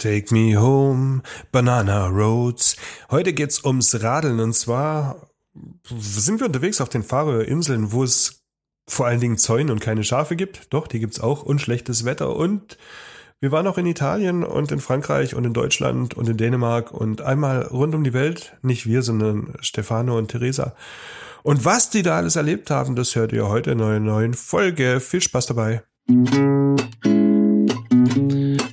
Take me home, Banana Roads. Heute geht's ums Radeln und zwar sind wir unterwegs auf den Färöerinseln, wo es vor allen Dingen Zäune und keine Schafe gibt. Doch, die gibt's auch und schlechtes Wetter und wir waren auch in Italien und in Frankreich und in Deutschland und in Dänemark und einmal rund um die Welt. Nicht wir, sondern Stefano und Theresa. Und was die da alles erlebt haben, das hört ihr heute in einer neuen Folge. Viel Spaß dabei.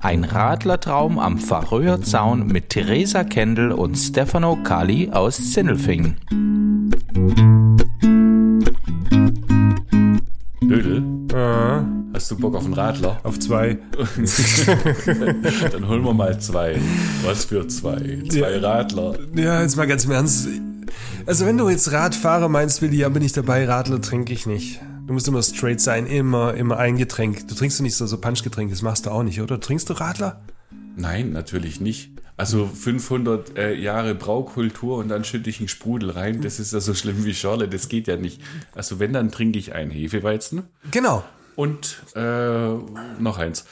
Ein Radlertraum am Färöerzaun mit Theresa Kendall und Stefano Kali aus Sinnelfingen. Dödel, Äh, hast du Bock auf einen Radler? auf zwei. Dann holen wir mal zwei. Was für zwei? Zwei Ja. Radler. Ja, jetzt mal ganz im Ernst. Also wenn du jetzt Radfahrer meinst, Willi, ja bin ich dabei, Radler trinke ich nicht. Du musst immer straight sein, immer, immer ein Getränk. Du trinkst du nicht so, so Punchgetränke, das machst du auch nicht, oder? Trinkst du Radler? Nein, natürlich nicht. Also 500 äh, Jahre Braukultur und dann schütte ich einen Sprudel rein. Das ist ja so schlimm wie Schorle. Das geht ja nicht. Also wenn, dann trinke ich einen Hefeweizen Genau. und äh, noch eins.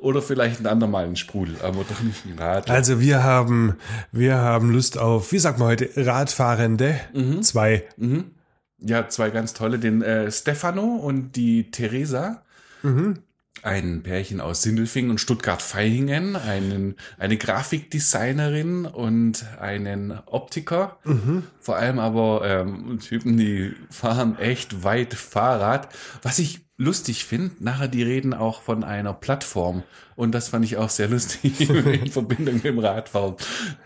Oder vielleicht einen andermalen Sprudel, aber doch nicht einen Radler. Also wir haben, wir haben Lust auf, wie sagt man heute, Radfahrende. Zwei. Ja, zwei ganz tolle, den äh, Stefano und die Theresa. Ein Pärchen aus Sindelfingen und Stuttgart-Vaihingen, einen, eine Grafikdesignerin und einen Optiker. Vor allem aber ähm, Typen, die fahren echt weit Fahrrad. Was ich lustig finde, nachher die reden auch von einer Plattform. Und das fand ich auch sehr lustig in Verbindung mit dem Radfahren.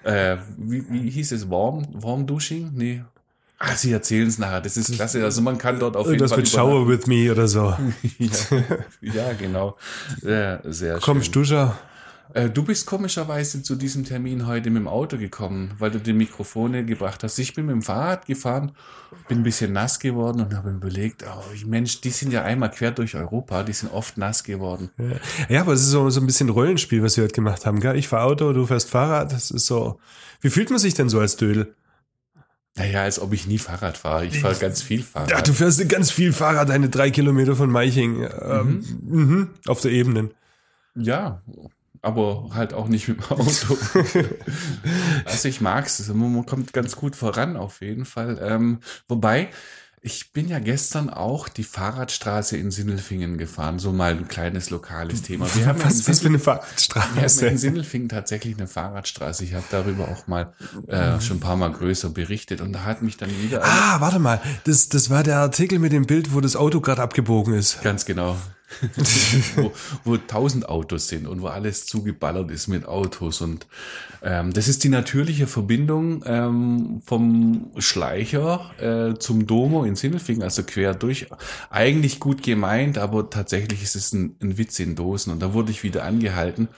Äh, wie, wie hieß es? Warm? Warm Dusching? Nee. Ah, sie erzählen es nachher. Das ist klasse. Also man kann dort auf jeden Das Fall mit Shower with me oder so. ja, ja, genau. Sehr, sehr Komm, schön. Stuscher. Äh, du bist komischerweise zu diesem Termin heute mit dem Auto gekommen, weil du die Mikrofone gebracht hast. Ich bin mit dem Fahrrad gefahren, bin ein bisschen nass geworden und habe überlegt, oh Mensch, die sind ja einmal quer durch Europa, die sind oft nass geworden. Ja, aber es ist so, so ein bisschen Rollenspiel, was wir heute gemacht haben, gell? Ich fahr Auto, du fährst Fahrrad. Das ist so. Wie fühlt man sich denn so als Dödel? Naja, als ob ich nie Fahrrad fahre. Ich fahre ganz viel Fahrrad. Ja, du fährst ganz viel Fahrrad, deine drei Kilometer von Meiching. Ähm, mhm. auf der Ebene. Ja, aber halt auch nicht mit dem Auto. also ich mag's, also man kommt ganz gut voran auf jeden Fall. Ähm, wobei, ich bin ja gestern auch die Fahrradstraße in Sindelfingen gefahren, so mal ein kleines lokales Thema. Wir haben Was, was für eine Sindel- wir haben in Fahrradstraße? Sindelfingen tatsächlich eine Fahrradstraße. Ich habe darüber auch mal äh, schon ein paar Mal größer berichtet und da hat mich dann wieder Ah, warte mal. Das, das war der Artikel mit dem Bild, wo das Auto gerade abgebogen ist. Ganz genau. Wo, wo tausend Autos sind und wo alles zugeballert ist mit Autos. Und ähm, das ist die natürliche Verbindung ähm, vom Schleicher äh, zum Domo in Sindelfingen, also quer durch. Eigentlich gut gemeint, aber tatsächlich ist es ein, ein Witz in Dosen. Und da wurde ich wieder angehalten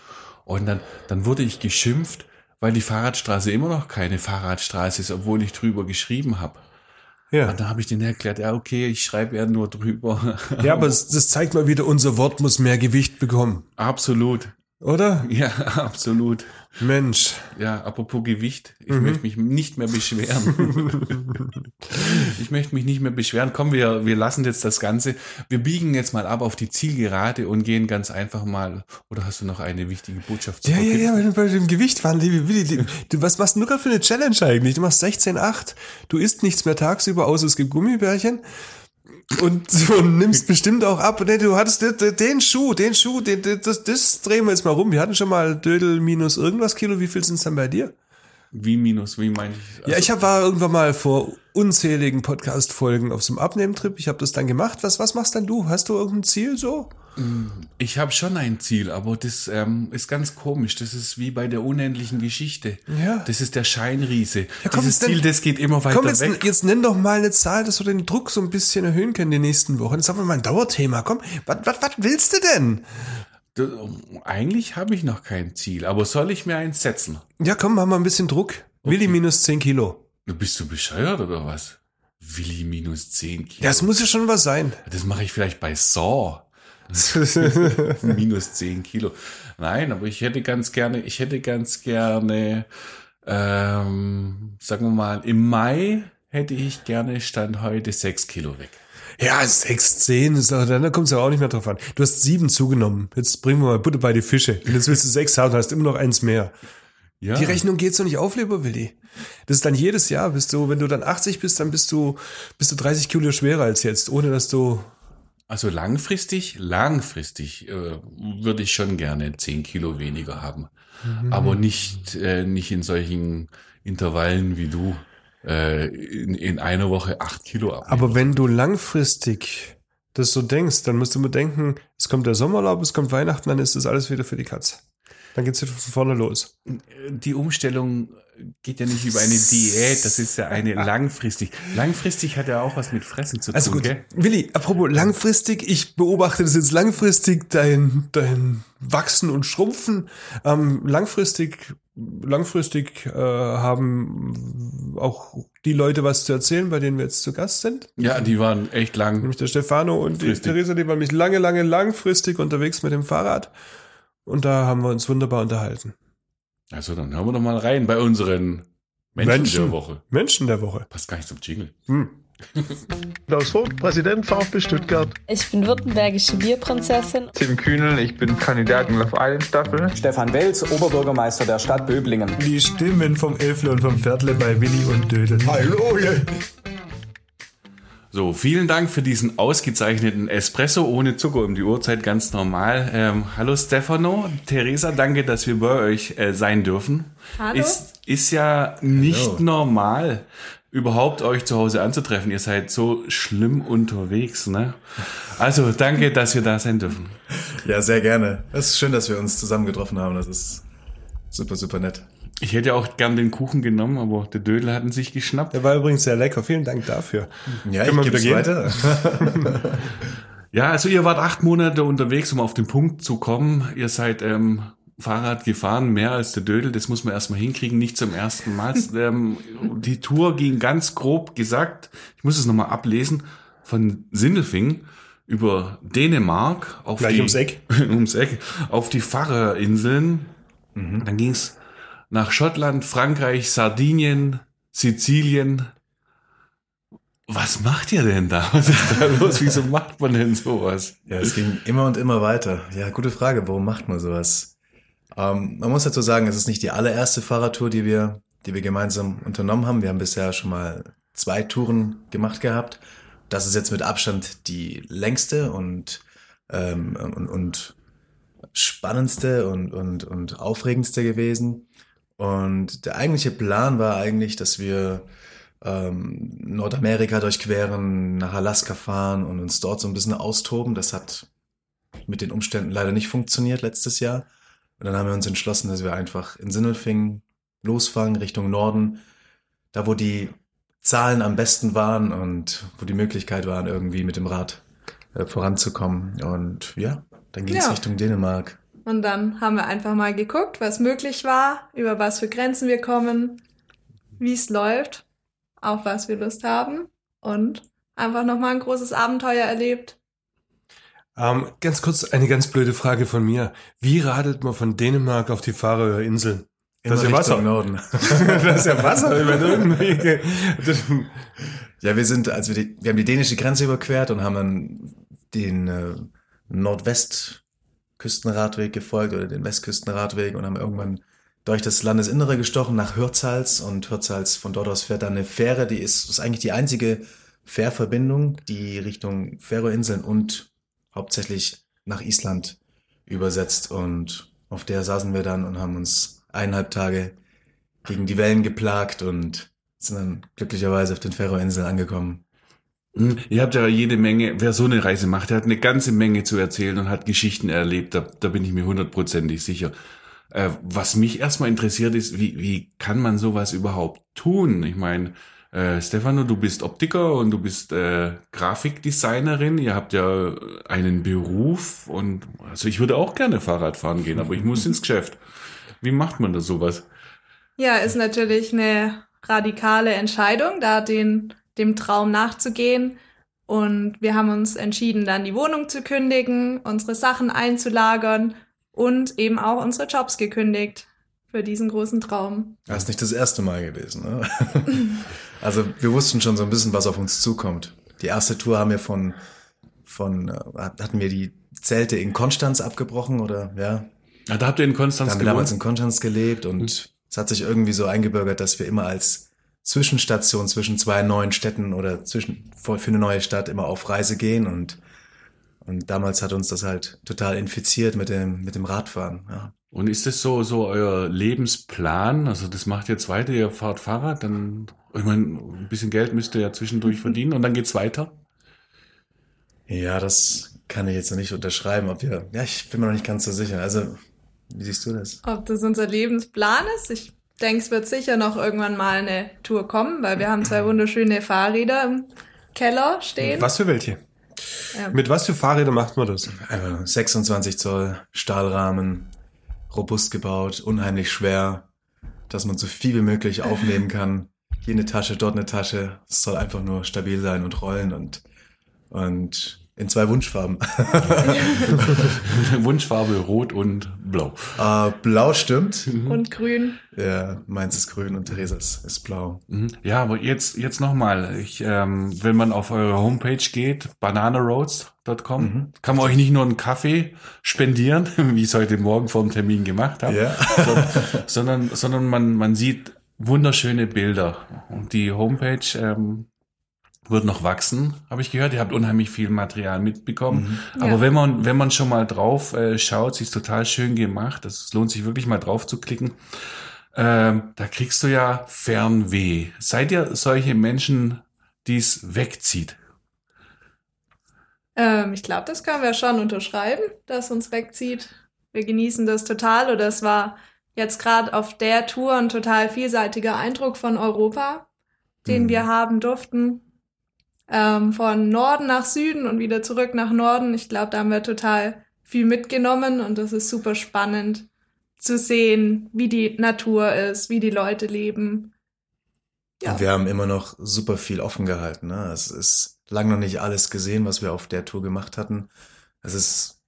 und dann, dann wurde ich geschimpft, weil die Fahrradstraße immer noch keine Fahrradstraße ist, obwohl ich drüber geschrieben habe. Ja. Und da habe ich denen erklärt, ja, okay, ich schreibe ja nur drüber. Ja, aber das, das zeigt mal wieder, unser Wort muss mehr Gewicht bekommen. Absolut. Oder? Ja, absolut. Mensch. Ja, apropos Gewicht, ich möchte mich nicht mehr beschweren. ich möchte mich nicht mehr beschweren. Komm, wir, wir lassen jetzt das Ganze. Wir biegen jetzt mal ab auf die Zielgerade und gehen ganz einfach mal. Oder hast du noch eine wichtige Botschaft zu Ja, ja, ja, bei dem- Gewicht waren, liebe Willi, du, was machst du gerade für eine Challenge eigentlich? Du machst 16,8, du isst nichts mehr tagsüber, außer es gibt Gummibärchen. Und du nimmst bestimmt auch ab. Nee, du hattest den, den Schuh, den Schuh, den, das, das drehen wir jetzt mal rum. Wir hatten schon mal Dödel minus irgendwas Kilo. Wie viel sind es dann bei dir? Wie minus, wie meine ich? Ja, ich hab, war irgendwann mal vor unzähligen Podcast-Folgen auf so einem Abnehmtrip. Ich habe das dann gemacht. Was, was machst denn du? Hast du irgendein Ziel so? Ich habe schon ein Ziel, aber das ähm, ist ganz komisch. Das ist wie bei der unendlichen Geschichte. Ja. Das ist der Scheinriese. komm, Dieses Ziel, denn- das geht immer weiter Komm, jetzt, weg. jetzt nenn doch mal eine Zahl, dass wir den Druck so ein bisschen erhöhen können die nächsten Wochen. Jetzt haben wir mal ein Dauerthema. Komm, was, willst du denn? Das, eigentlich habe ich noch kein Ziel, aber soll ich mir eins setzen? Ja, komm, machen wir ein bisschen Druck. Willi minus 10 Kilo. Bist du bescheuert oder was? Willi minus 10 Kilo. Das muss ja schon was sein. Das mache ich vielleicht bei Saw. minus 10 Kilo. Nein, aber ich hätte ganz gerne, ich hätte ganz gerne, ähm, sagen wir mal, im Mai hätte ich gerne Stand heute 6 Kilo weg. Ja, 6, 10, ist doch, dann kommt es ja auch nicht mehr drauf an. Du hast sieben zugenommen. Jetzt bringen wir mal Butter bei die Fische. Und jetzt willst du sechs haben, hast immer noch eins mehr. Ja. Die Rechnung geht so nicht auf, lieber Willi. Das ist dann jedes Jahr, bist du, wenn du dann 80 bist, dann bist du, bist du 30 Kilo schwerer als jetzt, ohne dass du, Also langfristig, langfristig äh, würde ich schon gerne 10 Kilo weniger haben. Aber nicht, äh, nicht in solchen Intervallen wie du äh, in, in einer Woche 8 Kilo ab. aber wenn du langfristig das so denkst, dann musst du bedenken, es kommt der Sommerlaub, es kommt Weihnachten, dann ist das alles wieder für die Katz. Dann geht's von vorne los. die Umstellung geht ja nicht über eine Diät, das ist ja eine langfristig. Langfristig hat ja auch was mit Fressen zu tun, Also gut, gell? Willi, apropos langfristig, ich beobachte das jetzt langfristig, dein, dein Wachsen und Schrumpfen. Ähm, langfristig, langfristig äh, haben auch die Leute was zu erzählen, bei denen wir jetzt zu Gast sind. Ja, die waren echt lang. Nämlich der Stefano und die. Theresa, die waren mich lange, lange langfristig unterwegs mit dem Fahrrad. Und da haben wir uns wunderbar unterhalten. Also dann hören wir doch mal rein bei unseren Menschen, Menschen. der Woche. Menschen der Woche. Passt gar nicht zum Jingle. Klaus Vogt, Präsident VfB Stuttgart. Ich bin württembergische Bierprinzessin. Tim Kühnel, ich bin Kandidat in Love Island Staffel. Stefan Welz, Oberbürgermeister der Stadt Böblingen. Die Stimmen vom Elfle und vom Pferdle bei Willi und Dödel. Hallo! So, vielen Dank für diesen ausgezeichneten Espresso ohne Zucker um die Uhrzeit, ganz normal. Ähm, hallo Stefano, Theresa, danke, dass wir bei euch äh, sein dürfen. Hallo. Ist, ist ja nicht normal, überhaupt euch zu Hause anzutreffen. Ihr seid so schlimm unterwegs, ne? Also, danke, dass wir da sein dürfen. Ja, sehr gerne. Es ist schön, dass wir uns zusammen getroffen haben. Das ist super, super nett. Ich hätte auch gern den Kuchen genommen, aber der Dödel hat ihn sich geschnappt. Der war übrigens sehr lecker. Vielen Dank dafür. Ja, Können ich gebe weiter. Ja, also ihr wart acht Monate unterwegs, um auf den Punkt zu kommen. Ihr seid ähm, Fahrrad gefahren, mehr als der Dödel. Das muss man erstmal hinkriegen, nicht zum ersten Mal. ähm, die Tour ging ganz grob gesagt, ich muss es nochmal ablesen, von Sindelfing über Dänemark auf Gleich die, ums Eck. ums Eck auf die Färöerinseln. Dann ging's nach Schottland, Frankreich, Sardinien, Sizilien. Was macht ihr denn da? Was ist da los? Wieso macht man denn sowas? Ja, es ging immer und immer weiter. Ja, gute Frage. Warum macht man sowas? Ähm, man muss dazu sagen, es ist nicht die allererste Fahrradtour, die wir, die wir gemeinsam unternommen haben. Wir haben bisher schon mal zwei Touren gemacht gehabt. Das ist jetzt mit Abstand die längste und, ähm, und, und spannendste und, und, und aufregendste gewesen. Und der eigentliche Plan war eigentlich, dass wir ähm, Nordamerika durchqueren, nach Alaska fahren und uns dort so ein bisschen austoben. Das hat mit den Umständen leider nicht funktioniert letztes Jahr. Und dann haben wir uns entschlossen, dass wir einfach in Sindelfingen losfahren Richtung Norden, da wo die Zahlen am besten waren und wo die Möglichkeit waren, irgendwie mit dem Rad äh, voranzukommen. Und ja, dann ging es Ja. Richtung Dänemark. Und dann haben wir einfach mal geguckt, was möglich war, über was für Grenzen wir kommen, wie es läuft, auf was wir Lust haben und einfach nochmal ein großes Abenteuer erlebt. Ähm, ganz kurz eine ganz blöde Frage von mir. Wie radelt man von Dänemark auf die Färöerinseln? Immer Das ist ja Wasser. Norden. das ist ja Wasser über irgendwelche. Ja, wir sind, als wir die, wir haben die dänische Grenze überquert und haben dann den äh, Nordwestküstenradweg gefolgt oder den Westküstenradweg und haben irgendwann durch das Landesinnere gestochen nach Hürzhals und Hürzhals von dort aus fährt dann eine Fähre, die ist, ist eigentlich die einzige Fährverbindung, die Richtung Färöinseln und hauptsächlich nach Island übersetzt und auf der saßen wir dann und haben uns eineinhalb Tage gegen die Wellen geplagt und sind dann glücklicherweise auf den Färöerinseln angekommen. Hm, Ihr habt ja jede Menge, wer so eine Reise macht, der hat eine ganze Menge zu erzählen und hat Geschichten erlebt, da, da bin ich mir hundertprozentig sicher. Äh, was mich erstmal interessiert ist, wie, wie kann man sowas überhaupt tun? Ich meine, Äh, Stefano, du bist Optiker und du bist äh, Grafikdesignerin. Ihr habt ja einen Beruf und also ich würde auch gerne Fahrrad fahren gehen, aber ich muss ins Geschäft. Wie macht man da sowas? Ja, ist natürlich eine radikale Entscheidung, da den, dem Traum nachzugehen. Und wir haben uns entschieden, dann die Wohnung zu kündigen, unsere Sachen einzulagern und eben auch unsere Jobs gekündigt für diesen großen Traum. Das ist nicht das erste Mal gewesen. Ne? also wir wussten schon so ein bisschen, was auf uns zukommt. Die erste Tour haben wir von, von äh, hatten wir die Zelte in Konstanz abgebrochen oder ja. Ja, da habt ihr in Konstanz da haben wir damals in Konstanz gelebt und mhm. es hat sich irgendwie so eingebürgert, dass wir immer als Zwischenstation zwischen zwei neuen Städten oder zwischen für eine neue Stadt immer auf Reise gehen und und damals hat uns das halt total infiziert mit dem mit dem Radfahren. Ja. Und ist das so, so euer Lebensplan? Also das macht jetzt weiter, ihr fahrt Fahrrad, dann, ich meine, ein bisschen Geld müsst ihr ja zwischendurch verdienen und dann geht's weiter? Ja, das kann ich jetzt noch nicht unterschreiben, ob wir, ja, ich bin mir noch nicht ganz so sicher. Also, wie siehst du das? Ob das unser Lebensplan ist? Ich denke, es wird sicher noch irgendwann mal eine Tour kommen, weil wir haben zwei wunderschöne Fahrräder im Keller stehen. Was für welche? Ja. Mit was für Fahrräder macht man das? Also 26 Zoll Stahlrahmen, robust gebaut, unheimlich schwer, dass man so viel wie möglich aufnehmen kann. Hier eine Tasche, dort eine Tasche. Es soll einfach nur stabil sein und rollen und, und in zwei Wunschfarben. Wunschfarbe rot und blau. Äh, blau stimmt. Mhm. Und grün. Ja, meins ist grün und Theresas ist blau. Mhm. Ja, aber jetzt, jetzt nochmal. Ich, ähm, wenn man auf eure Homepage geht, bananaroads.com, mhm. kann man euch nicht nur einen Kaffee spendieren, wie ich es heute Morgen vor dem Termin gemacht habe, ja. sondern, sondern, sondern man, man sieht wunderschöne Bilder. Und die Homepage ähm, wird noch wachsen, habe ich gehört. Ihr habt unheimlich viel Material mitbekommen. Mhm. Aber ja. wenn man wenn man schon mal drauf äh, schaut, sie ist total schön gemacht. Es lohnt sich wirklich mal drauf zu klicken. Ähm, da kriegst du ja Fernweh. Seid ihr solche Menschen, die es wegzieht? Ähm, ich glaube, das können wir schon unterschreiben, dass uns wegzieht. Wir genießen das total. Oder es war jetzt gerade auf der Tour ein total vielseitiger Eindruck von Europa, den mhm. wir haben durften ähm, von Norden nach Süden und wieder zurück nach Norden. Ich glaube, da haben wir total viel mitgenommen und das ist super spannend zu sehen, wie die Natur ist, wie die Leute leben. Ja. Und wir haben immer noch super viel offen gehalten. Ne? Es ist lang noch nicht alles gesehen, was wir auf der Tour gemacht hatten. Es ist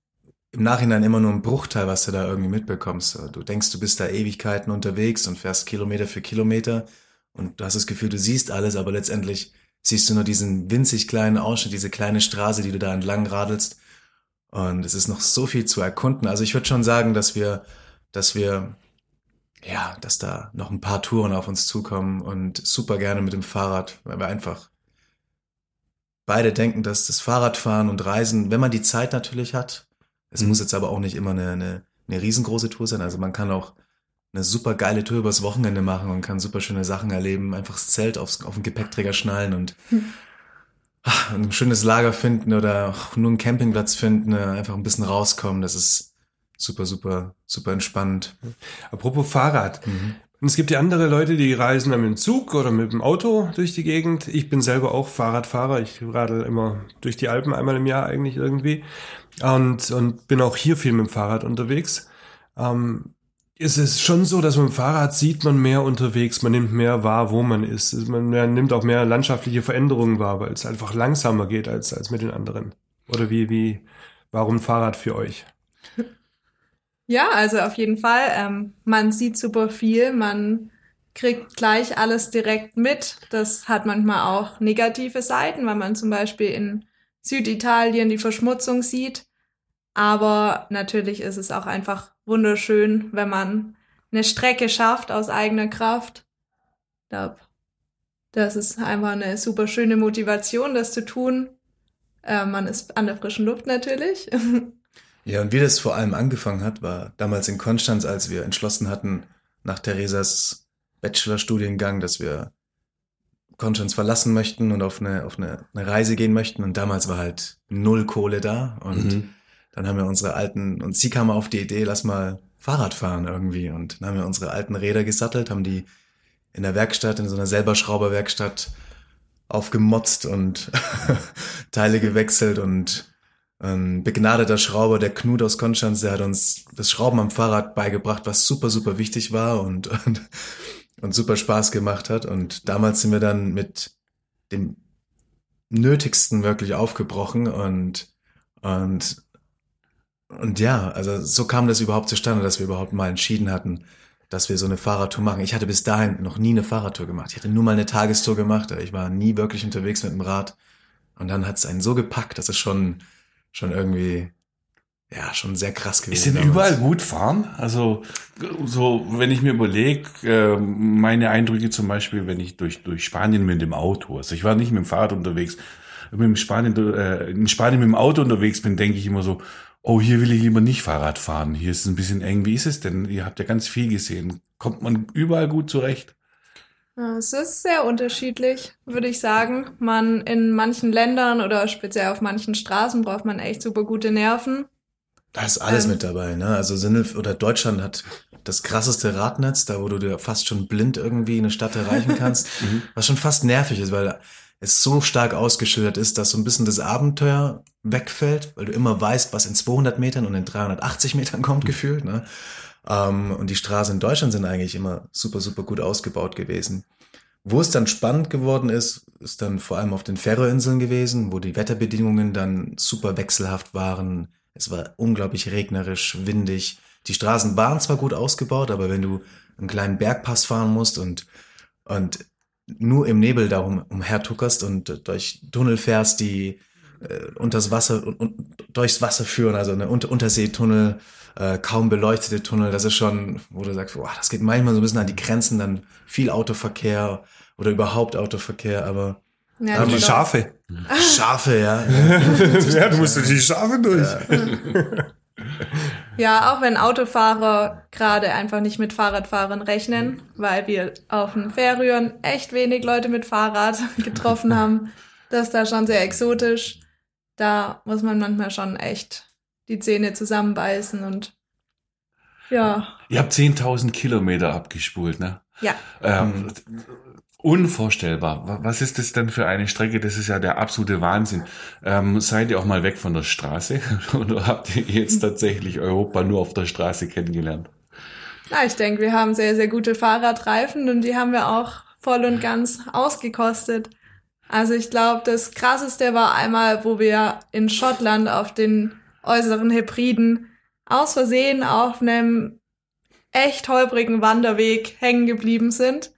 im Nachhinein immer nur ein Bruchteil, was du da irgendwie mitbekommst. Du denkst, du bist da Ewigkeiten unterwegs und fährst Kilometer für Kilometer und du hast das Gefühl, du siehst alles, aber letztendlich siehst du nur diesen winzig kleinen Ausschnitt, diese kleine Straße, die du da entlang radelst. Und es ist noch so viel zu erkunden. Also ich würde schon sagen, dass wir, dass wir, ja, dass da noch ein paar Touren auf uns zukommen und super gerne mit dem Fahrrad, weil wir einfach beide denken, dass das Fahrradfahren und Reisen, wenn man die Zeit natürlich hat, es mhm. muss jetzt aber auch nicht immer eine, eine, eine riesengroße Tour sein. Also man kann auch eine super geile Tour übers Wochenende machen und kann super schöne Sachen erleben. Einfach das Zelt aufs, auf den Gepäckträger schnallen und hm. ein schönes Lager finden oder nur einen Campingplatz finden, äh, einfach ein bisschen rauskommen. Das ist super, super, super entspannt. Apropos Fahrrad. Mhm. Und es gibt ja andere Leute, die reisen dann mit dem Zug oder mit dem Auto durch die Gegend. Ich bin selber auch Fahrradfahrer. Ich radel immer durch die Alpen einmal im Jahr eigentlich irgendwie. Und, und bin auch hier viel mit dem Fahrrad unterwegs. Ähm, ist es schon so, dass man Fahrrad sieht man mehr unterwegs, man nimmt mehr wahr, wo man ist. Man nimmt auch mehr landschaftliche Veränderungen wahr, weil es einfach langsamer geht als, als mit den anderen. Oder wie, wie, warum Fahrrad für euch? Ja, also auf jeden Fall. Ähm, man sieht super viel, man kriegt gleich alles direkt mit. Das hat manchmal auch negative Seiten, weil man zum Beispiel in Süditalien die Verschmutzung sieht. Aber natürlich ist es auch einfach wunderschön, wenn man eine Strecke schafft aus eigener Kraft. Ich glaube, das ist einfach eine super schöne Motivation, das zu tun. Äh, man ist an der frischen Luft natürlich. ja, und wie das vor allem angefangen hat, war damals in Konstanz, als wir entschlossen hatten, nach Theresas Bachelorstudiengang, dass wir Konstanz verlassen möchten und auf eine, auf eine, eine Reise gehen möchten. Und damals war halt null Kohle da und mhm. Dann haben wir unsere alten, und sie kam auf die Idee, lass mal Fahrrad fahren irgendwie. Und dann haben wir unsere alten Räder gesattelt, haben die in der Werkstatt, in so einer selber Schrauberwerkstatt aufgemotzt und Teile gewechselt und ein begnadeter Schrauber, der Knut aus Konstanz, der hat uns das Schrauben am Fahrrad beigebracht, was super, super wichtig war und, und, und super Spaß gemacht hat. Und damals sind wir dann mit dem Nötigsten wirklich aufgebrochen und, und, und ja, also so kam das überhaupt zustande, dass wir überhaupt mal entschieden hatten, dass wir so eine Fahrradtour machen. Ich hatte bis dahin noch nie eine Fahrradtour gemacht. Ich hatte nur mal eine Tagestour gemacht. Ich war nie wirklich unterwegs mit dem Rad. Und dann hat es einen so gepackt, dass es schon, schon irgendwie, ja, schon sehr krass gewesen. Ist denn damals. überall gut fahren? Also, so, wenn ich mir überlege, äh, meine Eindrücke zum Beispiel, wenn ich durch, durch Spanien mit dem Auto, also ich war nicht mit dem Fahrrad unterwegs, wenn ich in Spanien, äh, in Spanien mit dem Auto unterwegs bin, denke ich immer so, oh, hier will ich lieber nicht Fahrrad fahren. Hier ist es ein bisschen eng. Wie ist es denn? Ihr habt ja ganz viel gesehen. Kommt man überall gut zurecht? Ja, Es ist sehr unterschiedlich, würde ich sagen. Man in manchen Ländern oder speziell auf manchen Straßen braucht man echt super gute Nerven. Da ist alles Ähm. mit dabei, ne? Also Sinnel oder Deutschland hat das krasseste Radnetz, da wo du dir fast schon blind irgendwie eine Stadt erreichen kannst, was schon fast nervig ist, weil es so stark ausgeschildert ist, dass so ein bisschen das Abenteuer wegfällt, weil du immer weißt, was in 200 Metern und in 380 Metern kommt gefühlt, ne? Ähm, und die Straßen in Deutschland sind eigentlich immer super, super gut ausgebaut gewesen. Wo es dann spannend geworden ist, ist dann vor allem auf den Färöerinseln gewesen, wo die Wetterbedingungen dann super wechselhaft waren. Es war unglaublich regnerisch, windig. Die Straßen waren zwar gut ausgebaut, aber wenn du einen kleinen Bergpass fahren musst und, und nur im Nebel darum umhertuckerst und durch Tunnel fährst, die äh, unters Wasser und, und durchs Wasser führen, also eine Unter Unterseetunnel, äh, kaum beleuchtete Tunnel, das ist schon, wo du sagst, boah, das geht manchmal so ein bisschen an die Grenzen, dann viel Autoverkehr oder überhaupt Autoverkehr, aber Ja, Aber die Schafe. Schafe, ja. ja, du musst durch die Schafe durch. Ja, auch wenn Autofahrer gerade einfach nicht mit Fahrradfahrern rechnen, weil wir auf den Färöern echt wenig Leute mit Fahrrad getroffen haben. Das ist da schon sehr exotisch. Da muss man manchmal schon echt die Zähne zusammenbeißen und ja, Ihr habt 10.000 Kilometer abgespult, ne? ja. Ähm, Unvorstellbar. Wa- Was ist das denn für eine Strecke? Das ist ja der absolute Wahnsinn. Ähm, seid ihr auch mal weg von der Straße? Oder habt ihr jetzt tatsächlich Europa nur auf der Straße kennengelernt? Ja, ich denke, wir haben sehr, sehr gute Fahrradreifen und die haben wir auch voll und ganz ausgekostet. Also ich glaube, das Krasseste war einmal, wo wir in Schottland auf den äußeren Hebriden aus Versehen auf einem echt holprigen Wanderweg hängen geblieben sind.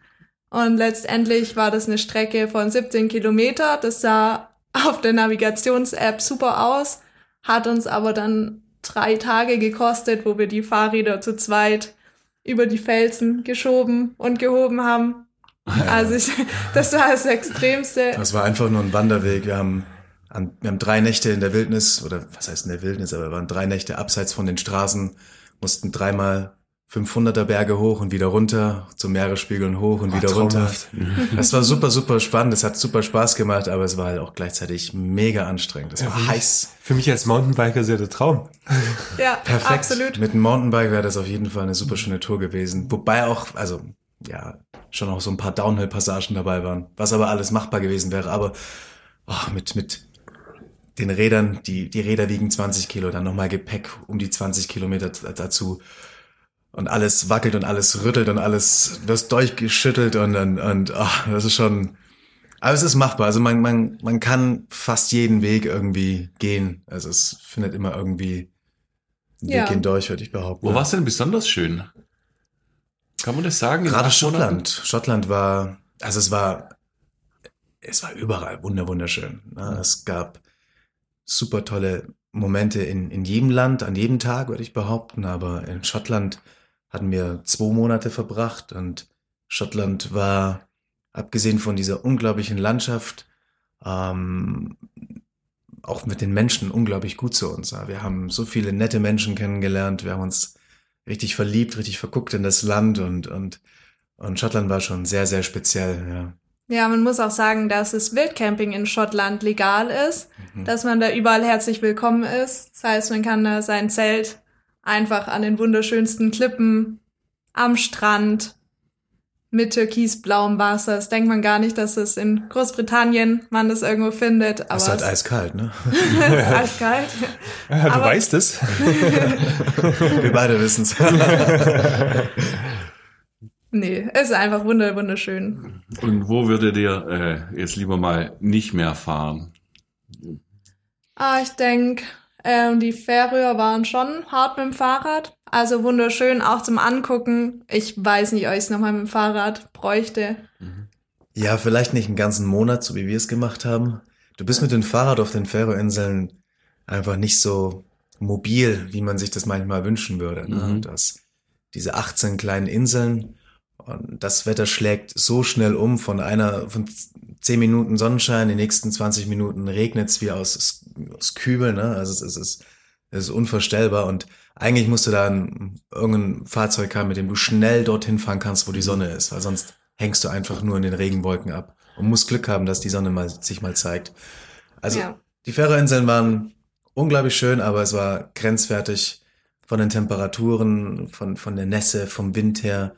Und letztendlich war das eine Strecke von 17 Kilometer. Das sah auf der Navigations-App super aus, hat uns aber dann drei Tage gekostet, wo wir die Fahrräder zu zweit über die Felsen geschoben und gehoben haben. Also ich, das war das Extremste. Das war einfach nur ein Wanderweg. Wir haben, wir haben drei Nächte in der Wildnis, oder was heißt in der Wildnis, aber wir waren drei Nächte abseits von den Straßen, mussten dreimal 500er Berge hoch und wieder runter, zum Meeresspiegeln hoch und wieder runter. traumhaft. Das war super, super spannend. Es hat super Spaß gemacht, aber es war halt auch gleichzeitig mega anstrengend. Es war heiß. Für mich als Mountainbiker ist ja der Traum. Ja, Perfekt. absolut. Mit dem Mountainbike wäre das auf jeden Fall eine super schöne Tour gewesen. Wobei auch, also, ja, schon auch so ein paar Downhill-Passagen dabei waren. Was aber alles machbar gewesen wäre. Aber oh, mit, mit den Rädern, die, die Räder wiegen 20 Kilo, dann nochmal Gepäck um die 20 Kilometer dazu. Und alles wackelt und alles rüttelt und alles wirst durchgeschüttelt und, und, und ach, das ist schon, aber es ist machbar. Also man, man, man kann fast jeden Weg irgendwie gehen. Also es findet immer irgendwie einen Ja. Weg hindurch, würde ich behaupten. Wo war es denn besonders schön? Kann man das sagen? Gerade acht Monaten? Schottland. Schottland war, also es war, es war überall wunder wunderschön. Ne? Es gab super tolle Momente in, in jedem Land, an jedem Tag, würde ich behaupten. Aber in Schottland hatten wir zwei Monate verbracht und Schottland war, abgesehen von dieser unglaublichen Landschaft, ähm, auch mit den Menschen unglaublich gut zu uns. Wir haben so viele nette Menschen kennengelernt. Wir haben uns richtig verliebt, richtig verguckt in das Land und, und, und Schottland war schon sehr, sehr speziell, ja. Ja, man muss auch sagen, dass das Wildcamping in Schottland legal ist, Mhm. dass man da überall herzlich willkommen ist. Das heißt, man kann da sein Zelt einfach an den wunderschönsten Klippen am Strand mit türkisblauem Wasser. Das denkt man gar nicht, dass es in Großbritannien man das irgendwo findet. Aber Das ist halt eiskalt, ne? es ist eiskalt. Ja, du Aber- weißt es. Wir beide wissen's. Nee, es ist einfach wunder wunderschön. Und wo würdet ihr äh, jetzt lieber mal nicht mehr fahren? Ah, ich denke, ähm, die Färöer waren schon hart mit dem Fahrrad. Also wunderschön, auch zum Angucken. Ich weiß nicht, ob ich es nochmal mit dem Fahrrad bräuchte. Ja, vielleicht nicht einen ganzen Monat, so wie wir es gemacht haben. Du bist mit dem Fahrrad auf den Färöerinseln einfach nicht so mobil, wie man sich das manchmal wünschen würde. Ne? Mhm. Das, diese 18 kleinen Inseln und das Wetter schlägt so schnell um von einer, von 10 Minuten Sonnenschein, die nächsten 20 Minuten regnet's wie aus, aus Kübel, ne? Also es ist, es ist, es ist unvorstellbar und eigentlich musst du da ein, irgendein Fahrzeug haben, mit dem du schnell dorthin fahren kannst, wo die Sonne ist, weil sonst hängst du einfach nur in den Regenwolken ab und musst Glück haben, dass die Sonne mal, sich mal zeigt. Also Ja. die Färöerinseln waren unglaublich schön, aber es war grenzwertig von den Temperaturen, von, von der Nässe, vom Wind her,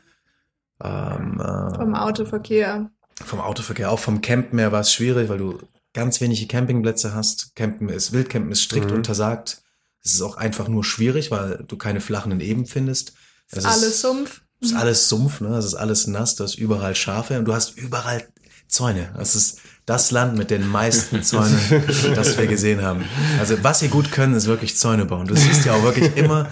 ähm, äh, Vom Autoverkehr. Vom Autoverkehr, auch vom Campen her war es schwierig, weil du ganz wenige Campingplätze hast. Campen ist, Wildcampen ist strikt Mhm. untersagt. Es ist auch einfach nur schwierig, weil du keine flachen Eben findest. Ist Es alles Sumpf. es ist alles Sumpf, ne? Es ist alles nass, du hast überall Schafe und du hast überall Zäune. Das ist das Land mit den meisten Zäunen, das wir gesehen haben. Also was sie gut können, ist wirklich Zäune bauen. Du siehst ja auch wirklich immer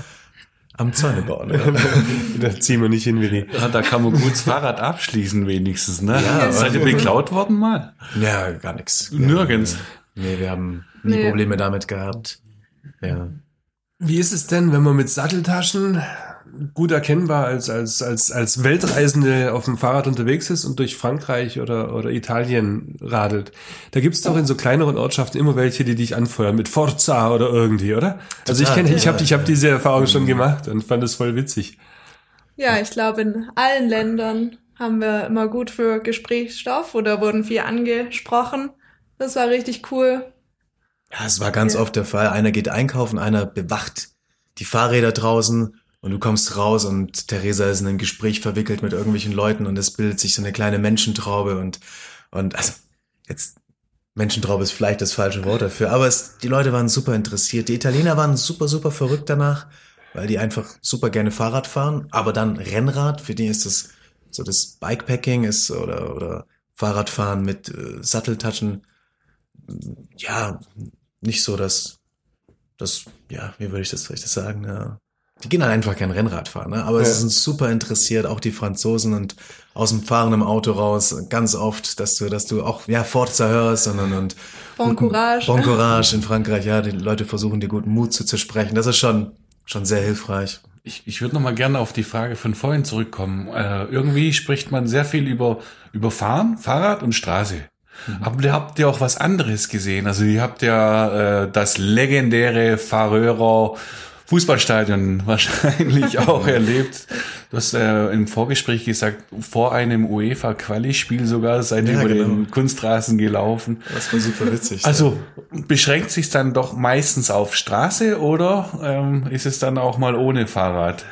am Zäune bauen. Ja. Da ziehen wir nicht hin, Willi. Ja, da kann man gut das Fahrrad abschließen wenigstens, ne? Ja, Seid ihr beklaut worden mal? ja, gar nichts. Nirgends. Nee, wir haben nie Nee. Probleme damit gehabt. Ja. Wie ist es denn, wenn man mit Satteltaschen gut erkennbar als, als, als, als Weltreisende auf dem Fahrrad unterwegs ist und durch Frankreich oder, oder Italien radelt? Da gibt's doch in so kleineren Ortschaften immer welche, die dich anfeuern mit Forza oder irgendwie, oder? Also ich kenne, ich habe ich hab diese Erfahrung schon gemacht und fand es voll witzig. Ja, ich glaube, in allen Ländern haben wir immer gut für Gesprächsstoff oder wurden viel angesprochen. Das war richtig cool. Ja, es war ganz Ja. oft der Fall. Einer geht einkaufen, einer bewacht die Fahrräder draußen und du kommst raus und Theresa ist in ein Gespräch verwickelt mit irgendwelchen Leuten und es bildet sich so eine kleine Menschentraube und, und also jetzt Menschentraube ist vielleicht das falsche Wort dafür, aber es, die Leute waren super interessiert. Die Italiener waren super, super verrückt danach, weil die einfach super gerne Fahrrad fahren, aber dann Rennrad, für die ist das so das Bikepacking ist oder, oder Fahrradfahren mit äh, Satteltaschen, ja, nicht so, dass das, ja, wie würde ich das, das sagen, ja. Die gehen halt einfach kein Rennrad fahren, ne? aber Ja. sie sind super interessiert, auch die Franzosen und aus dem fahrenden Auto raus, ganz oft, dass du, dass du auch, ja, Forza hörst und, und, und Bon Courage. Bon Courage in Frankreich, ja, die Leute versuchen dir guten Mut zuzusprechen. Das ist schon, schon sehr hilfreich. Ich, ich würde noch mal gerne auf die Frage von vorhin zurückkommen. Äh, irgendwie spricht man sehr viel über, über Fahren, Fahrrad und Straße. Aber ihr habt ja auch was anderes gesehen. Also ihr habt ja äh, das legendäre Färöer Fußballstadion wahrscheinlich auch erlebt. Du hast äh, im Vorgespräch gesagt, vor einem UEFA-Quali-Spiel sogar seid ihr Ja, über genau. den Kunstrasen gelaufen. Das war super witzig. Also beschränkt sich dann doch meistens auf Straße oder ähm, ist es dann auch mal ohne Fahrrad?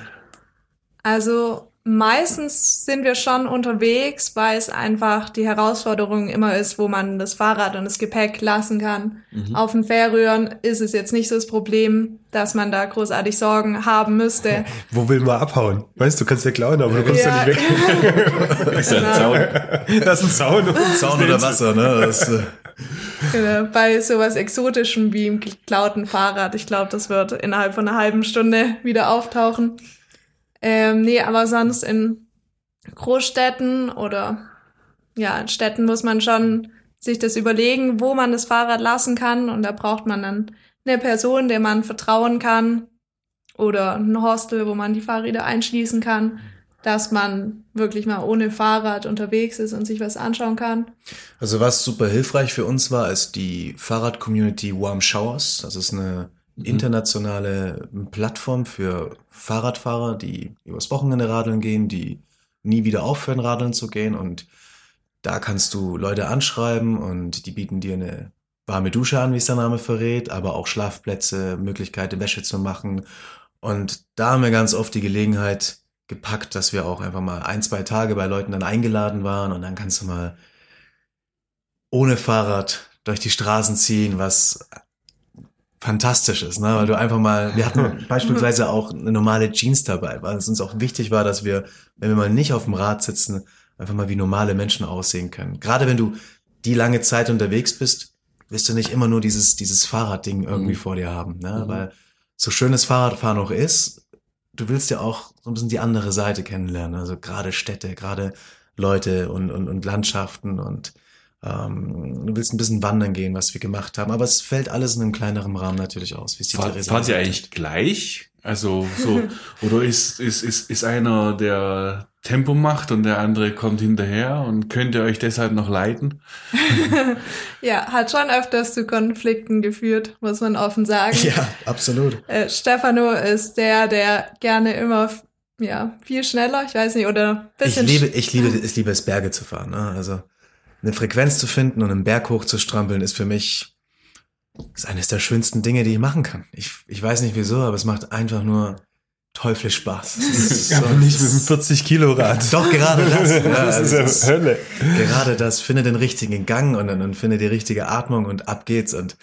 Also meistens sind wir schon unterwegs, weil es einfach die Herausforderung immer ist, wo man das Fahrrad und das Gepäck lassen kann. Auf den Fährröhren ist es jetzt nicht so das Problem, dass man da großartig Sorgen haben müsste. Wo will man abhauen? Weißt du, kannst ja klauen, aber du kommst ja, Ja. nicht weg. Ist ja ein Zaun. Das ist ein Zaun. ein Zaun oder Wasser, ne? Das, äh, Genau, bei sowas Exotischem wie im geklauten Fahrrad. Ich glaube, das wird innerhalb von einer halben Stunde wieder auftauchen. Ähm, nee, aber sonst in Großstädten oder ja, in Städten muss man schon sich das überlegen, wo man das Fahrrad lassen kann. Und da braucht man dann eine Person, der man vertrauen kann. Oder ein Hostel, wo man die Fahrräder einschließen kann, dass man wirklich mal ohne Fahrrad unterwegs ist und sich was anschauen kann. Also was super hilfreich für uns war, ist die Fahrrad-Community Warm Showers. Das ist eine internationale Plattform für Fahrradfahrer, die übers Wochenende radeln gehen, die nie wieder aufhören, radeln zu gehen. Und da kannst du Leute anschreiben und die bieten dir eine warme Dusche an, wie es der Name verrät, aber auch Schlafplätze, Möglichkeit, Wäsche zu machen. Und da haben wir ganz oft die Gelegenheit, gepackt, dass wir auch einfach mal ein, zwei Tage bei Leuten dann eingeladen waren und dann kannst du mal ohne Fahrrad durch die Straßen ziehen, was fantastisch ist, ne? weil du einfach mal, wir hatten beispielsweise auch eine normale Jeans dabei, weil es uns auch wichtig war, dass wir, wenn wir mal nicht auf dem Rad sitzen, einfach mal wie normale Menschen aussehen können. Gerade wenn du die lange Zeit unterwegs bist, wirst du nicht immer nur dieses, dieses Fahrradding irgendwie Mhm. vor dir haben, ne? Mhm. weil so schön das Fahrradfahren auch ist, du willst ja auch so ein bisschen die andere Seite kennenlernen, also gerade Städte, gerade Leute und, und, und Landschaften und ähm, du willst ein bisschen wandern gehen, was wir gemacht haben, aber es fällt alles in einem kleineren Rahmen natürlich aus, wie es die Fahr, Theresa fahrt ihr eigentlich hat. gleich? Also so, oder ist, ist, ist, ist einer, der Tempo macht und der andere kommt hinterher und könnt ihr euch deshalb noch leiten? Ja, hat schon öfters zu Konflikten geführt, muss man offen sagen. Ja, absolut. Äh, Stefano ist der, der gerne immer ja, viel schneller, ich weiß nicht, oder Ich bisschen liebe, ich liebe, ich liebe es, Berge zu fahren. Ne? Also eine Frequenz zu finden und einen Berg hoch zu strampeln, ist für mich ist eines der schönsten Dinge, die ich machen kann. Ich, ich weiß nicht wieso, aber es macht einfach nur teuflisch Spaß. Aber so- nicht mit dem ist- 40 Kilo Rad. Doch, gerade das. Ja, das ist ja Hölle. Gerade das, finde den richtigen Gang und, und, und finde die richtige Atmung und ab geht's. Und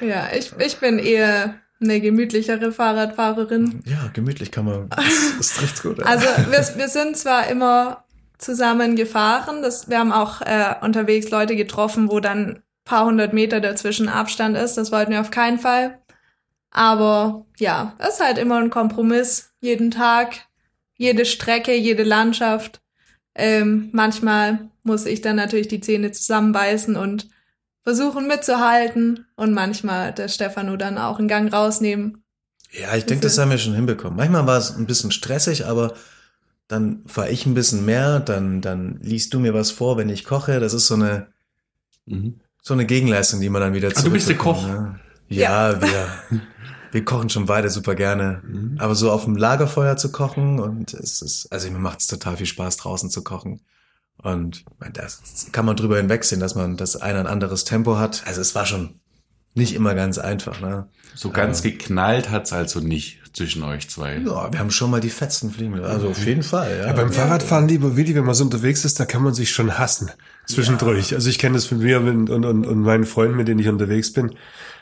Ja, ich, ich bin eher eine gemütlichere Fahrradfahrerin. ja, gemütlich kann man, das, das trifft's gut. ja. Also wir, wir sind zwar immer zusammen gefahren, das, wir haben auch äh, unterwegs Leute getroffen, wo dann paar hundert Meter dazwischen Abstand ist. Das wollten wir auf keinen Fall. Aber ja, es ist halt immer ein Kompromiss. Jeden Tag, jede Strecke, jede Landschaft. Ähm, manchmal muss ich dann natürlich die Zähne zusammenbeißen und versuchen mitzuhalten und manchmal der Stefano dann auch einen Gang rausnehmen. Ja, ich denke, das haben wir schon hinbekommen. Manchmal war es ein bisschen stressig, aber dann fahre ich ein bisschen mehr, dann, dann liest du mir was vor, wenn ich koche. Das ist so eine, so eine Gegenleistung, die man dann wieder Ah, du bist der Koch. Ne? Ja, wir, wir kochen schon beide super gerne. Mhm. Aber so auf dem Lagerfeuer zu kochen und es ist, also mir macht es total viel Spaß, draußen zu kochen. Und das kann man drüber hinwegsehen, dass man das ein ein anderes Tempo hat. Also es war schon nicht immer ganz einfach, ne? So ganz geknallt hat's also nicht zwischen euch zwei. Ja, wir haben schon mal die Fetzen fliegen. lassen. Also auf jeden Fall, ja. Ja, beim Fahrradfahren, lieber Willi, wenn man so unterwegs ist, da kann man sich schon hassen. Zwischendurch. Also ich kenne das von mir und, und, und, und meinen Freunden, mit denen ich unterwegs bin.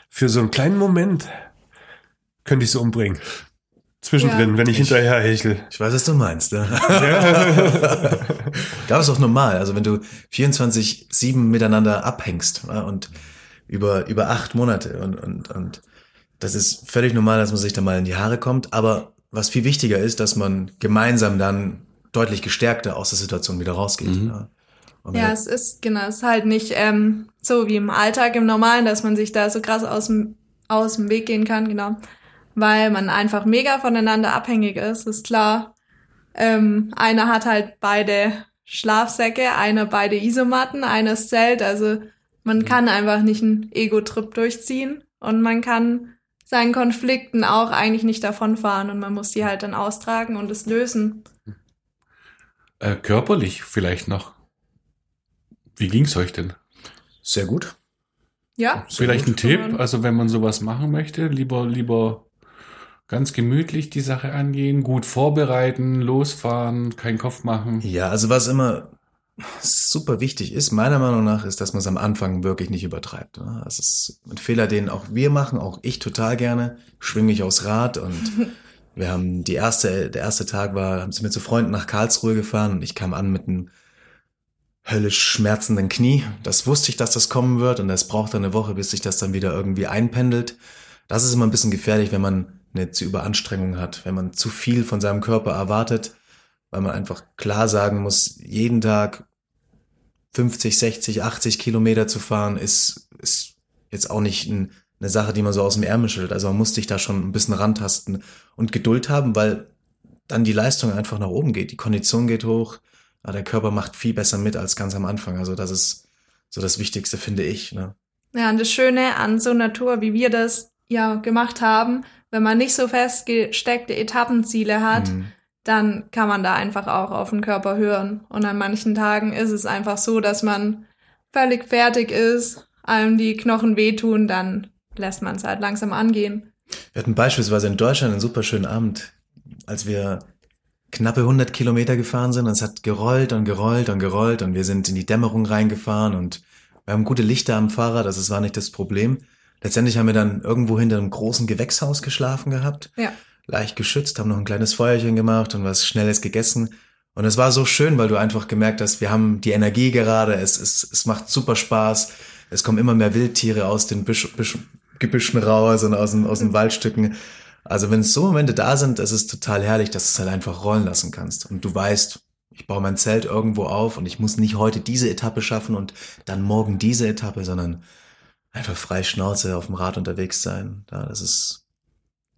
Für so einen kleinen Moment könnte ich so umbringen. Zwischendrin, Ja. wenn ich hinterher hechel. Ich weiß, was du meinst. Ne? da ist auch normal. Also wenn du 24-7 miteinander abhängst ja, und über, über acht Monate und, und, und das ist völlig normal, dass man sich da mal in die Haare kommt. Aber was viel wichtiger ist, dass man gemeinsam dann deutlich gestärkter aus der Situation wieder rausgeht. Ja. Und Ja, wenn- es ist, genau, es ist halt nicht ähm, so wie im Alltag im Normalen, dass man sich da so krass aus dem, aus dem Weg gehen kann, genau. Weil man einfach mega voneinander abhängig ist, ist klar. Ähm, einer hat halt beide Schlafsäcke, einer beide Isomatten, einer das Zelt, also man kann einfach nicht einen Ego-Trip durchziehen und man kann seinen Konflikten auch eigentlich nicht davonfahren und man muss die halt dann austragen und es lösen. Äh, körperlich vielleicht noch. Wie ging's euch denn? Sehr gut. Ja. Vielleicht ein. Tipp, also wenn man sowas machen möchte, lieber, lieber ganz gemütlich die Sache angehen, gut vorbereiten, losfahren, keinen Kopf machen. Ja, also was immer super wichtig ist, meiner Meinung nach, ist, dass man es am Anfang wirklich nicht übertreibt. ne? Das ist ein Fehler, den auch wir machen, auch ich total gerne. Schwing mich aufs Rad und wir haben die erste, der erste Tag war, haben sie mit zu Freunden nach Karlsruhe gefahren und ich kam an mit einem höllisch schmerzenden Knie. Das wusste ich, dass das kommen wird und es braucht dann eine Woche, bis sich das dann wieder irgendwie einpendelt. Das ist immer ein bisschen gefährlich, wenn man eine zu Überanstrengung hat, wenn man zu viel von seinem Körper erwartet, weil man einfach klar sagen muss, jeden Tag 50, 60, 80 Kilometer zu fahren, ist, ist jetzt auch nicht ein, eine Sache, die man so aus dem Ärmel schüttelt. Also man muss sich da schon ein bisschen rantasten und Geduld haben, weil dann die Leistung einfach nach oben geht. Die Kondition geht hoch, aber der Körper macht viel besser mit als ganz am Anfang. Also das ist so das Wichtigste, finde ich. Ne? Ja, und das Schöne an so einer Tour, wie wir das ja gemacht haben, wenn man nicht so festgesteckte Etappenziele hat, Mhm. Dann kann man da einfach auch auf den Körper hören. Und an manchen Tagen ist es einfach so, dass man völlig fertig ist, einem die Knochen wehtun, dann lässt man es halt langsam angehen. Wir hatten beispielsweise in Deutschland einen super schönen Abend, als wir knappe 100 Kilometer gefahren sind und es hat gerollt und gerollt und gerollt und wir sind in die Dämmerung reingefahren und wir haben gute Lichter am Fahrrad, also es war nicht das Problem. Letztendlich haben wir dann irgendwo hinter einem großen Gewächshaus geschlafen gehabt, Ja. Leicht geschützt, haben noch ein kleines Feuerchen gemacht und was Schnelles gegessen. Und es war so schön, weil du einfach gemerkt hast, wir haben die Energie gerade, es, es, es macht super Spaß, es kommen immer mehr Wildtiere aus den Büsch, Büsch, Gebüschen raus und aus den, aus den Waldstücken. Also wenn so Momente da sind, das ist total herrlich, dass du es halt einfach rollen lassen kannst. Und du weißt, ich baue mein Zelt irgendwo auf und ich muss nicht heute diese Etappe schaffen und dann morgen diese Etappe, sondern einfach frei Schnauze auf dem Rad unterwegs sein. Ja, das ist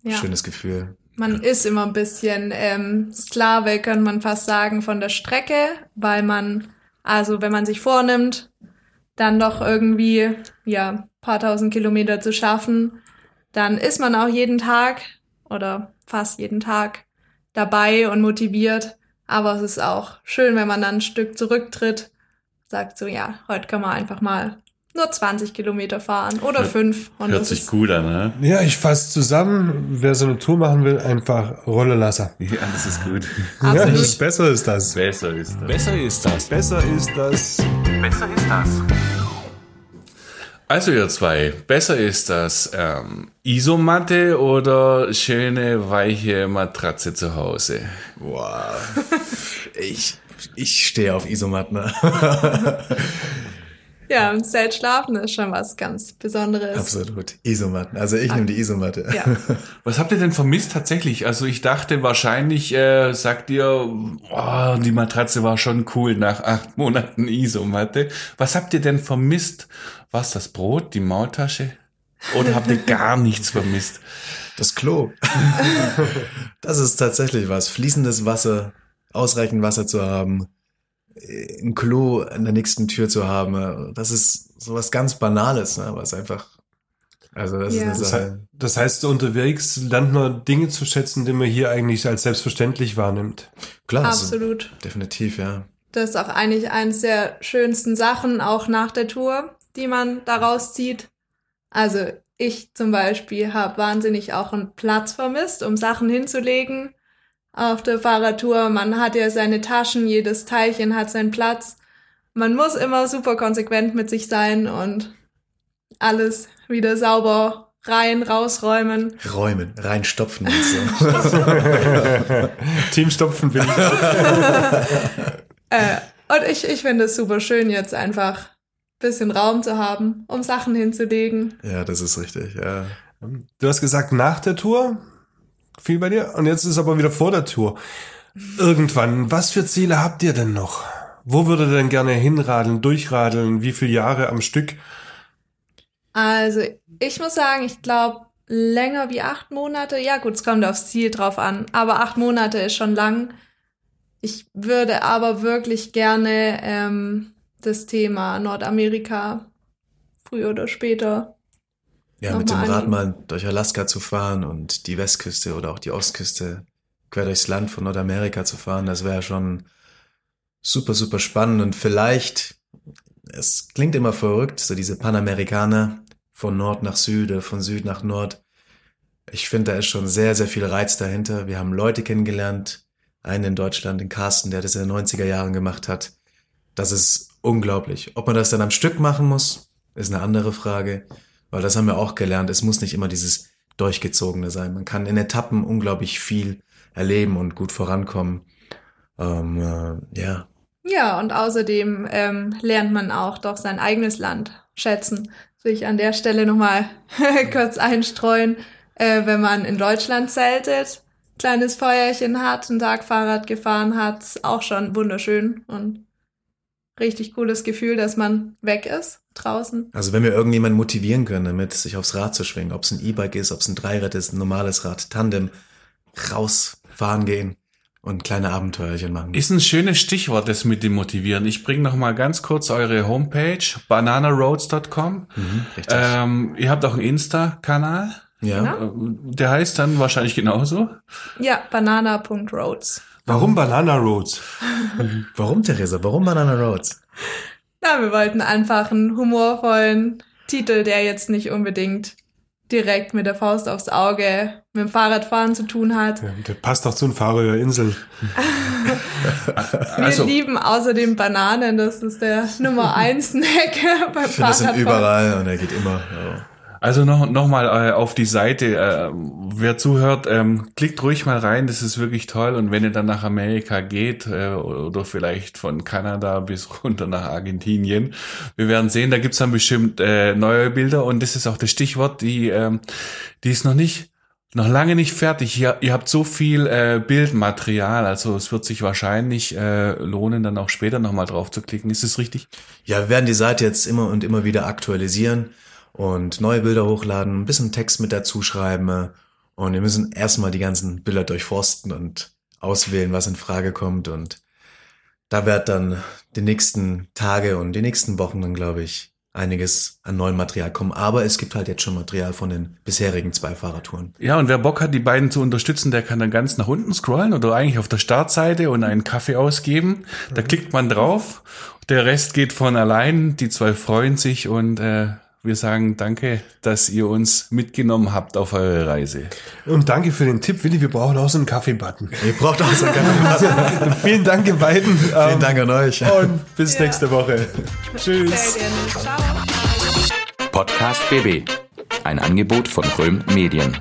ein Ja. schönes Gefühl. Man ist immer ein bisschen ähm, Sklave, könnte man fast sagen, von der Strecke, weil man, also wenn man sich vornimmt, dann doch irgendwie, ja, paar tausend Kilometer zu schaffen, dann ist man auch jeden Tag oder fast jeden Tag dabei und motiviert. Aber es ist auch schön, wenn man dann ein Stück zurücktritt, sagt so, ja, heute kann man einfach mal nur 20 Kilometer fahren oder Hört- fünf. Und Hört sich gut an, ne? Ja, ich fasse zusammen. Wer so eine Tour machen will, einfach Rolle lassen. Ja, das ist gut. Ja, das ist besser ist das. Besser ist das. Besser ist das. Besser ist das. Besser ist das. Also ihr zwei, besser ist das ähm, Isomatte oder schöne weiche Matratze zu Hause? Wow. ich, ich stehe auf Isomatten. ja, im Zelt schlafen ist schon was ganz Besonderes. Absolut. Isomatten. Also ich nehme die Isomatte. Ja. Was habt ihr denn vermisst tatsächlich? Also ich dachte wahrscheinlich, äh, sagt ihr, oh, die Matratze war schon cool nach acht Monaten Isomatte. Was habt ihr denn vermisst? Was das Brot, die Maultasche? Oder habt ihr gar nichts vermisst? Das Klo. das ist tatsächlich was. Fließendes Wasser, ausreichend Wasser zu haben, ein Klo an der nächsten Tür zu haben. Das ist sowas ganz Banales, ne? was einfach, also das Ja. ist eine Das, Sache. he- das heißt, so unterwegs lernt man Dinge zu schätzen, die man hier eigentlich als selbstverständlich wahrnimmt. Klar, also, Absolut. definitiv, ja. Das ist auch eigentlich eines der schönsten Sachen, auch nach der Tour, die man daraus zieht. Also ich zum Beispiel habe wahnsinnig auch einen Platz vermisst, um Sachen hinzulegen auf der Fahrradtour. Man hat ja seine Taschen, jedes Teilchen hat seinen Platz. Man muss immer super konsequent mit sich sein und alles wieder sauber rein, rausräumen. Räumen, reinstopfen so. Teamstopfen will ich. Äh, und ich, ich finde es super schön, jetzt einfach ein bisschen Raum zu haben, um Sachen hinzulegen. ja, das ist richtig, ja. Du hast gesagt, nach der Tour viel bei dir und jetzt ist aber wieder vor der Tour. Irgendwann, was für Ziele habt ihr denn noch? Wo würdet ihr denn gerne hinradeln, durchradeln? Wie viele Jahre am Stück? Also, ich muss sagen, ich glaube, länger wie acht Monate. Ja, gut, es kommt aufs Ziel drauf an. Aber acht Monate ist schon lang. Ich würde aber wirklich gerne ähm, das Thema Nordamerika früher oder später. Ja, mit dem Rad mal durch Alaska zu fahren und die Westküste oder auch die Ostküste quer durchs Land von Nordamerika zu fahren, das wäre schon super, super spannend und vielleicht, es klingt immer verrückt, so diese Panamerikaner von Nord nach Süd oder von Süd nach Nord. Ich finde, da ist schon sehr, sehr viel Reiz dahinter. Wir haben Leute kennengelernt, einen in Deutschland, den Carsten, der das in den 90er Jahren gemacht hat. Das ist unglaublich. Ob man das dann am Stück machen muss, ist eine andere Frage. Weil das haben wir auch gelernt. Es muss nicht immer dieses Durchgezogene sein. Man kann in Etappen unglaublich viel erleben und gut vorankommen. Ähm, äh, ja, Ja, und außerdem ähm, lernt man auch doch sein eigenes Land schätzen. Will ich an der Stelle nochmal kurz einstreuen. Äh, wenn man in Deutschland zeltet, kleines Feuerchen hat, einen Tag Fahrrad gefahren hat, auch schon wunderschön und richtig cooles Gefühl, dass man weg ist, draußen. Also wenn wir irgendjemanden motivieren können, damit sich aufs Rad zu schwingen, ob es ein E-Bike ist, ob es ein Dreirad ist, ein normales Rad, Tandem, rausfahren gehen und kleine Abenteuerchen machen. Ist ein schönes Stichwort, das mit dem Motivieren. Ich bringe noch mal ganz kurz eure Homepage, bananaroads.com. Mhm, richtig. Ähm, ihr habt auch einen Insta-Kanal. ja. genau. Äh, Der heißt dann wahrscheinlich genauso. Ja, banana.roads. Warum Banana Roads? Warum, Theresa? Warum Banana Roads? Na, wir wollten einfach einen humorvollen Titel, der jetzt nicht unbedingt direkt mit der Faust aufs Auge mit dem Fahrradfahren zu tun hat. Ja, der passt auch zu den Färöerinseln. Wir Also- lieben außerdem Bananen, das ist der Nummer eins Snack beim Ich finde, das sind Fahrradfahren. überall und er geht immer. Ja. Also noch, noch mal äh, auf die Seite. Äh, wer zuhört, ähm, klickt ruhig mal rein. Das ist wirklich toll. Und wenn ihr dann nach Amerika geht äh, oder vielleicht von Kanada bis runter nach Argentinien, wir werden sehen, da gibt's dann bestimmt äh, neue Bilder. Und das ist auch das Stichwort, die, ähm, die ist noch nicht noch lange nicht fertig. Ihr, ihr habt so viel äh, Bildmaterial, also es wird sich wahrscheinlich äh, lohnen, dann auch später nochmal drauf zu klicken. Ist es richtig? Ja, wir werden die Seite jetzt immer und immer wieder aktualisieren und neue Bilder hochladen, ein bisschen Text mit dazu schreiben. Und wir müssen erstmal die ganzen Bilder durchforsten und auswählen, was in Frage kommt. Und da wird dann die nächsten Tage und die nächsten Wochen dann, glaube ich, einiges an neuem Material kommen. Aber es gibt halt jetzt schon Material von den bisherigen zwei Fahrradtouren. Ja, und wer Bock hat, die beiden zu unterstützen, der kann dann ganz nach unten scrollen oder eigentlich auf der Startseite und einen Kaffee ausgeben. Da klickt man drauf. Der Rest geht von allein. Die zwei freuen sich und äh, wir sagen danke, dass ihr uns mitgenommen habt auf eure Reise. Und danke für den Tipp, Willi. Wir brauchen auch so einen Kaffeebutton. Ihr braucht auch so einen Kaffee. Vielen Dank, ihr beiden. Ähm, Vielen Dank an euch. Und bis Ja. nächste Woche. Tschüss. Sehr gerne. Ciao. Podcast BB. Ein Angebot von Röhm Medien.